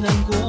难过。